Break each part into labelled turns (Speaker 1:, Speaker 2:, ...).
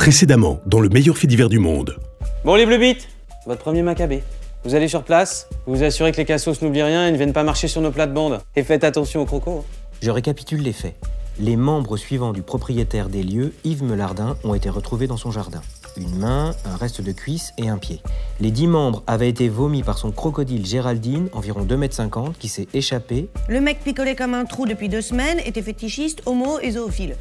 Speaker 1: Précédemment, dans le meilleur fait divers du monde.
Speaker 2: Bon les Bleu votre premier Maccabée. Vous allez sur place, vous vous assurez que les cassos n'oublient rien et ne viennent pas marcher sur nos plates-bandes. Et faites attention aux crocos.
Speaker 3: Je récapitule les faits. Les membres suivants du propriétaire des lieux, Yves Melardin, ont été retrouvés dans son jardin. Une main, un reste de cuisse et un pied. Les dix membres avaient été vomis par son crocodile Géraldine, environ 2,50 m, qui s'est échappé.
Speaker 4: Le mec picolé comme un trou depuis deux semaines était fétichiste, homo et zoophile.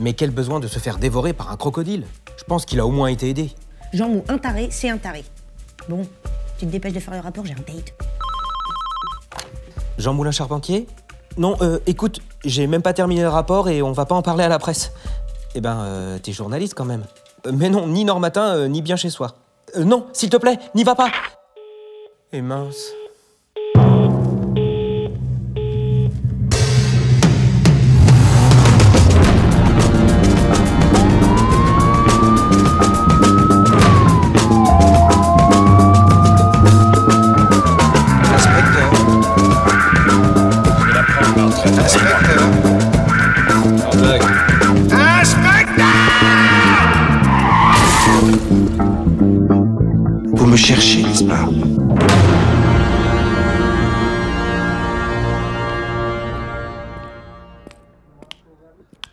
Speaker 3: Mais quel besoin de se faire dévorer par un crocodile? Je pense qu'il a au moins été aidé.
Speaker 4: Jean Mou, un taré, c'est un taré. Bon, tu te dépêches de faire le rapport, j'ai un date.
Speaker 3: Jean Moulin Charpentier Non, euh, écoute, j'ai même pas terminé le rapport et on va pas en parler à la presse. Eh ben, euh, t'es journaliste quand même. Euh, mais non, ni Normatin, euh, ni bien chez soi. Euh, non, s'il te plaît, n'y va pas Et mince.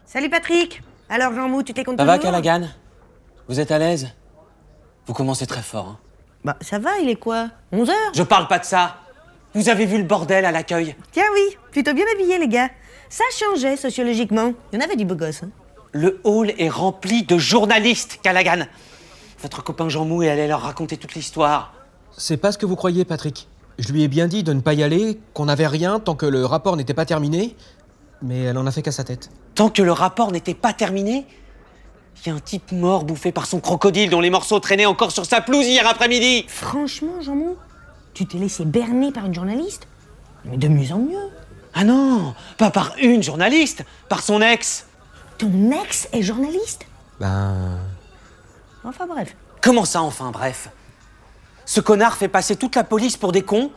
Speaker 4: Salut Patrick Alors Jean Mou, tu t'es content
Speaker 2: Ça va Callaghan? Vous êtes à l'aise? Vous commencez très fort. Hein.
Speaker 4: Bah ça va, il est quoi? 11 heures?
Speaker 2: Je parle pas de ça Vous avez vu le bordel à l'accueil?
Speaker 4: Tiens oui, plutôt bien habillé les gars. Ça changeait sociologiquement. Il y en avait du beau gosse. Hein.
Speaker 2: Le hall est rempli de journalistes, Callaghan Votre copain Jean Mou est allé leur raconter toute l'histoire.
Speaker 3: C'est pas ce que vous croyez, Patrick. Je lui ai bien dit de ne pas y aller, qu'on n'avait rien tant que le rapport n'était pas terminé, mais elle en a fait qu'à sa tête.
Speaker 2: Tant que le rapport n'était pas terminé, il y a un type mort bouffé par son crocodile dont les morceaux traînaient encore sur sa pelouse hier après-midi.
Speaker 4: Franchement, Jean Mou, tu t'es laissé berner par une journaliste? Mais de mieux en mieux.
Speaker 2: Ah non, pas par une journaliste, par son ex.
Speaker 4: Ton ex est journaliste?
Speaker 3: Ben.
Speaker 4: Enfin bref.
Speaker 2: Comment ça, enfin, bref? Ce connard fait passer toute la police pour des cons.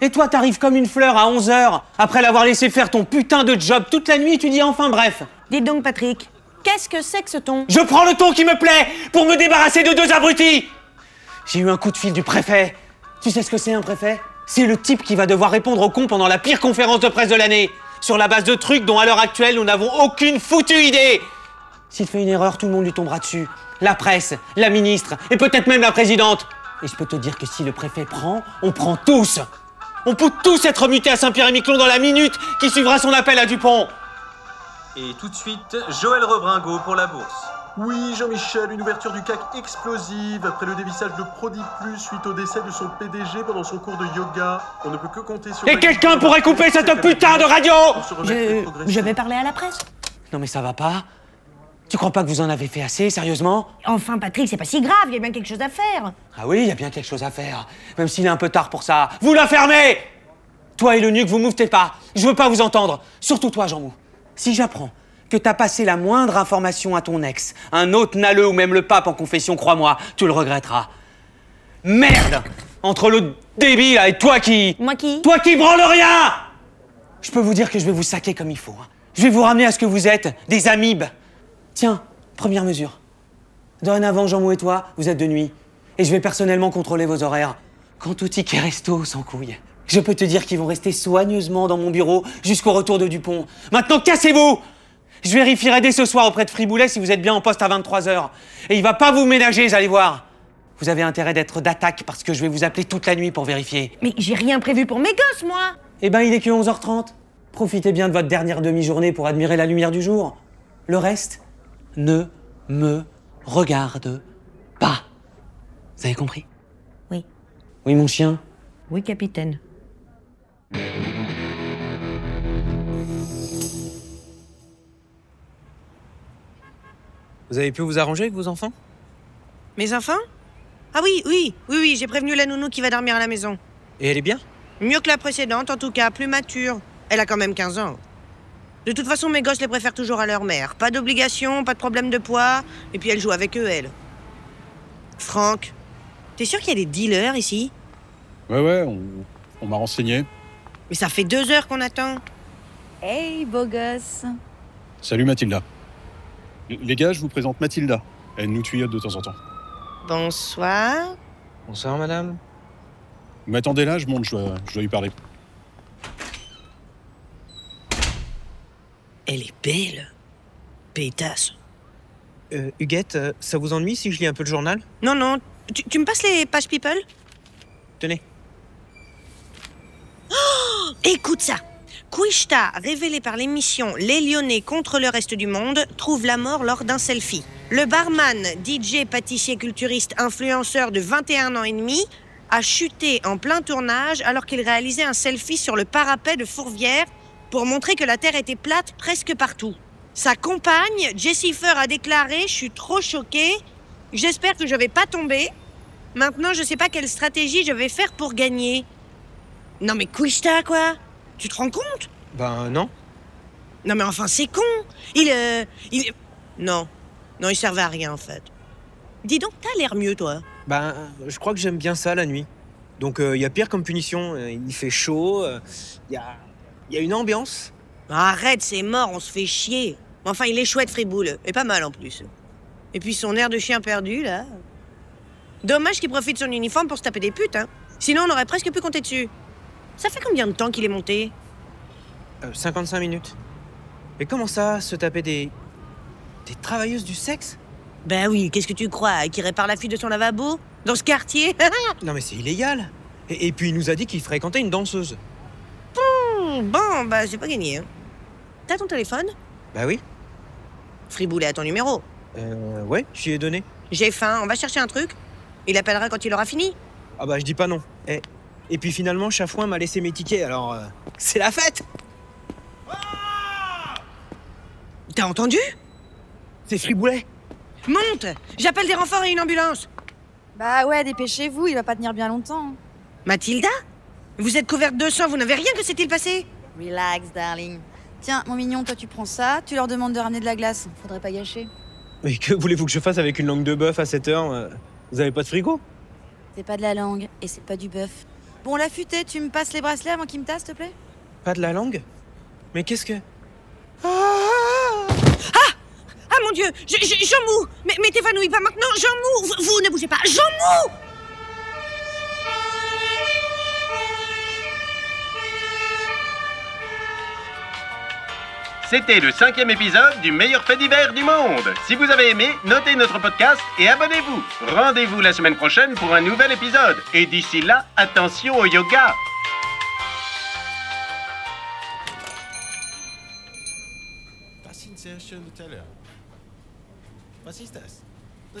Speaker 2: Et toi, t'arrives comme une fleur à 11h, après l'avoir laissé faire ton putain de job toute la nuit, et tu dis enfin bref.
Speaker 4: Dites donc Patrick, qu'est-ce que c'est que ce ton?
Speaker 2: Je prends le ton qui me plaît pour me débarrasser de deux abrutis. J'ai eu un coup de fil du préfet. Tu sais ce que c'est un préfet? C'est le type qui va devoir répondre aux cons pendant la pire conférence de presse de l'année, sur la base de trucs dont à l'heure actuelle nous n'avons aucune foutue idée. S'il fait une erreur, tout le monde lui tombera dessus. La presse, la ministre, et peut-être même la présidente. Et je peux te dire que si le préfet prend, on prend tous On peut tous être mutés à Saint-Pierre-et-Miquelon dans la minute qui suivra son appel à Dupont
Speaker 5: Et tout de suite, Joël Rebringo pour la bourse.
Speaker 6: Oui, Jean-Michel, une ouverture du CAC explosive après le dévissage de Prodi Plus suite au décès de son PDG pendant son cours de yoga. On ne peut que compter sur.
Speaker 2: Et quelqu'un pourrait couper cette putain de radio
Speaker 4: Je,
Speaker 6: progressivement.
Speaker 4: je vais parler à la presse.
Speaker 2: Non mais ça va pas Tu crois pas que vous en avez fait assez, sérieusement?
Speaker 4: Enfin Patrick, c'est pas si grave, il y a bien quelque chose à faire.
Speaker 2: Ah oui, il y a bien quelque chose à faire. Même s'il est un peu tard pour ça. Vous la fermez Toi et le nuque, vous mouvez pas. Je veux pas vous entendre. Surtout toi, Jean Mou. Si j'apprends que t'as passé la moindre information à ton ex, un autre naleux ou même le pape en confession, crois-moi, tu le regretteras. Merde Entre le débile là, et toi qui...
Speaker 4: Moi qui?
Speaker 2: Toi qui branle rien Je peux vous dire que je vais vous saquer comme il faut. hein. Je vais vous ramener à ce que vous êtes, des amibes. Tiens, première mesure. Dorénavant, Jean Mou et toi, vous êtes de nuit. Et je vais personnellement contrôler vos horaires. Quant au ticket resto, sans couille. Je peux te dire qu'ils vont rester soigneusement dans mon bureau jusqu'au retour de Dupont. Maintenant, cassez-vous Je vérifierai dès ce soir auprès de Friboulet si vous êtes bien en poste à 23h. Et il va pas vous ménager, vous allez voir. Vous avez intérêt d'être d'attaque parce que je vais vous appeler toute la nuit pour vérifier.
Speaker 4: Mais j'ai rien prévu pour mes gosses, moi
Speaker 2: Eh ben, il est que 11h30. Profitez bien de votre dernière demi-journée pour admirer la lumière du jour. Le reste ne me regarde pas. Vous avez compris?
Speaker 4: Oui.
Speaker 2: Oui, mon chien?
Speaker 4: Oui, capitaine.
Speaker 3: Vous avez pu vous arranger avec vos enfants?
Speaker 4: Mes enfants? Ah oui, oui, oui, oui, j'ai prévenu la nounou qui va dormir à la maison.
Speaker 3: Et elle est bien?
Speaker 4: Mieux que la précédente, en tout cas, plus mature. Elle a quand même 15 ans. De toute façon, mes gosses les préfèrent toujours à leur mère. Pas d'obligation, pas de problème de poids. Et puis elle joue avec eux, elle. Franck, t'es sûr qu'il y a des dealers ici?
Speaker 7: Ouais, ouais, on, on m'a renseigné.
Speaker 4: Mais ça fait deux heures qu'on attend.
Speaker 8: Hey, beau gosse.
Speaker 7: Salut Mathilda. Les gars, je vous présente Mathilda. Elle nous tuyaute de temps en temps.
Speaker 4: Bonsoir.
Speaker 3: Bonsoir, madame.
Speaker 7: Vous m'attendez là, je monte, je dois, je dois lui parler.
Speaker 4: Elle est belle. Pétasse.
Speaker 3: Euh, Huguette, euh, ça vous ennuie si je lis un peu le journal?
Speaker 4: Non, non. Tu, tu me passes les pages people?
Speaker 3: Tenez.
Speaker 4: Écoute ça. Quishta, révélé par l'émission Les Lyonnais contre le reste du monde, trouve la mort lors d'un selfie. Le barman, DJ, pâtissier culturiste, influenceur de 21 ans et demi, a chuté en plein tournage alors qu'il réalisait un selfie sur le parapet de Fourvière pour montrer que la Terre était plate presque partout. Sa compagne, Jessifer, a déclaré Je suis trop choquée. J'espère que je vais pas tomber. Maintenant, je sais pas quelle stratégie je vais faire pour gagner. Non, mais Quishta, quoi? Tu te rends compte?
Speaker 3: Ben non.
Speaker 4: Non, mais enfin, c'est con Il. euh, il... Non. Non, il servait à rien, en fait. Dis donc, t'as l'air mieux, toi.
Speaker 3: Ben, je crois que j'aime bien ça la nuit. Donc il y a pire comme punition. Euh, Il fait chaud, il y, a, y a une ambiance.
Speaker 4: Arrête, c'est mort, on se fait chier. Enfin, il est chouette, Friboul. Et pas mal, en plus. Et puis son air de chien perdu, là. Dommage qu'il profite de son uniforme pour se taper des putes, hein. Sinon, on aurait presque pu compter dessus. Ça fait combien de temps qu'il est monté?
Speaker 3: Euh, 55 minutes. Mais comment ça, se taper des. des travailleuses du sexe?
Speaker 4: Ben oui, qu'est-ce que tu crois Qu'il répare la fuite de son lavabo? Dans ce quartier?
Speaker 3: Non mais c'est illégal. Et, et puis il nous a dit qu'il fréquentait une danseuse.
Speaker 4: Bon, bah, c'est pas gagné. hein. T'as ton téléphone?
Speaker 3: Bah oui.
Speaker 4: Friboulet a ton numéro.
Speaker 3: Euh, ouais, j'y ai donné.
Speaker 4: J'ai faim, on va chercher un truc. Il appellera quand il aura fini.
Speaker 3: Ah bah je dis pas non. Et, et puis finalement, Chafouin m'a laissé mes tickets, alors euh, c'est la fête
Speaker 4: T'as entendu?
Speaker 3: C'est Friboulet
Speaker 4: Monte J'appelle des renforts et une ambulance.
Speaker 8: Bah ouais, dépêchez-vous, il va pas tenir bien longtemps.
Speaker 4: Mathilda? Vous êtes couverte de sang, vous n'avez rien que s'est-il passé?
Speaker 8: Relax, darling. Tiens, mon mignon, toi tu prends ça, tu leur demandes de ramener de la glace. Faudrait pas gâcher.
Speaker 3: Mais que voulez-vous que je fasse avec une langue de bœuf à cette heure euh, Vous avez pas de frigo?
Speaker 8: C'est pas de la langue et c'est pas du bœuf. Bon, la futée, tu me passes les bracelets avant qu'il me tasse, s'il te plaît?
Speaker 3: Pas de la langue? Mais qu'est-ce que...
Speaker 4: Ah! Mon Dieu je- je- Jean Mou Mais, mais t'évanouis pas maintenant Jean Mou vous, vous ne bougez pas Jean Mou
Speaker 5: C'était le cinquième épisode du meilleur fait divers du monde. Si vous avez aimé, notez notre podcast et abonnez-vous. Rendez-vous la semaine prochaine pour un nouvel épisode. Et d'ici là, attention au yoga.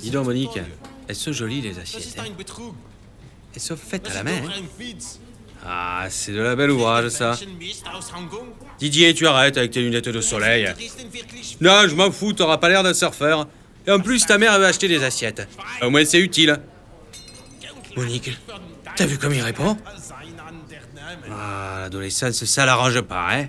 Speaker 9: Dis donc, Monique, elles sont jolies les assiettes. hein Elles sont faites à la main. hein Ah, c'est de la belle ouvrage, ça. Didier, tu arrêtes avec tes lunettes de soleil. Non, je m'en fous, t'auras pas l'air d'un surfeur. Et en plus, ta mère avait acheté des assiettes. Au moins, c'est utile. Monique, t'as vu comme il répond? Ah, l'adolescence, ça l'arrange pas, hein